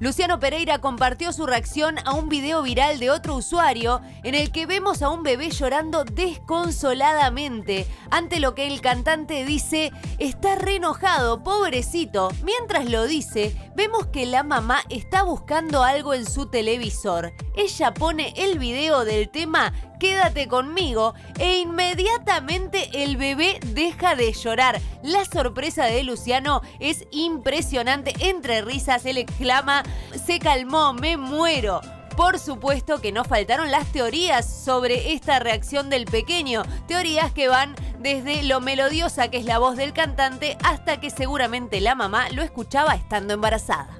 Luciano Pereira compartió su reacción a un video viral de otro usuario en el que vemos a un bebé llorando desconsoladamente ante lo que el cantante dice está re enojado, pobrecito. Mientras lo dice, vemos que la mamá está buscando algo en su televisor. Ella pone el video del tema Quédate conmigo e inmediatamente el bebé deja de llorar. La sorpresa de Luciano es impresionante. Entre risas, él exclama, se calmó, me muero. Por supuesto que no faltaron las teorías sobre esta reacción del pequeño, teorías que van desde lo melodiosa que es la voz del cantante hasta que seguramente la mamá lo escuchaba estando embarazada.